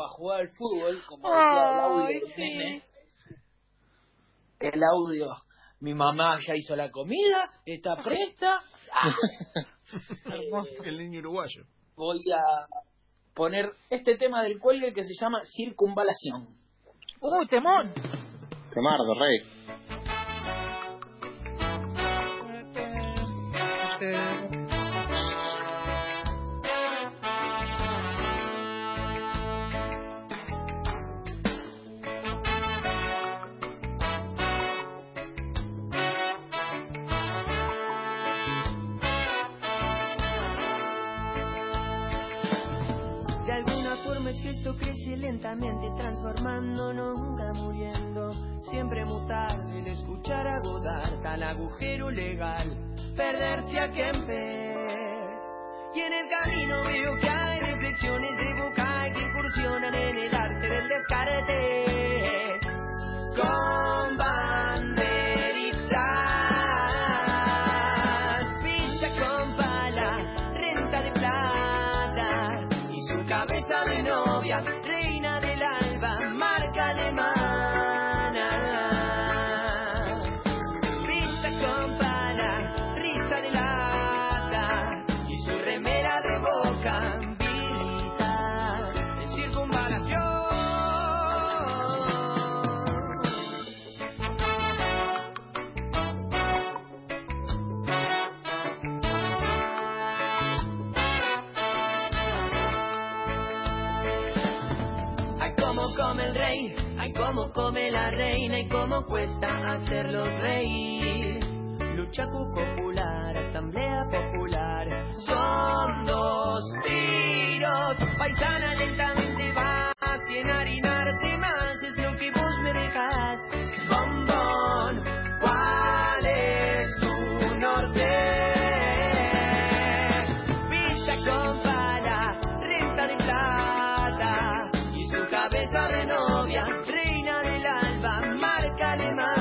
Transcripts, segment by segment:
para jugar al fútbol, como decía el audio sí. nene. El audio, mi mamá ya hizo la comida, está presta. Ah, Hermoso. El niño uruguayo. voy a poner este tema del cuelgue que se llama circunvalación. Uy, temón. Temardo, rey. Alguna forma es que esto crece lentamente, transformando, nunca muriendo. Siempre mutar, el escuchar a Godard, tal agujero legal, perderse a Kempes. Y en el camino veo que hay reflexiones de boca que incursionan en el arte del descarte. Cabeza de novia, ay, cómo come la reina y cómo cuesta hacerlos reír. Lucha popular, asamblea popular, son dos tiros. Paisana Calema.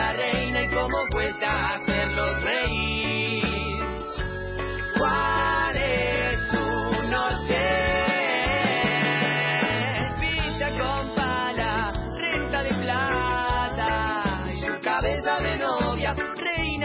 una reina y cómo cuesta hacerlos reír. ¿Cuál es tu no sé? Con pala, renta de plata y su cabeza de novia, reina.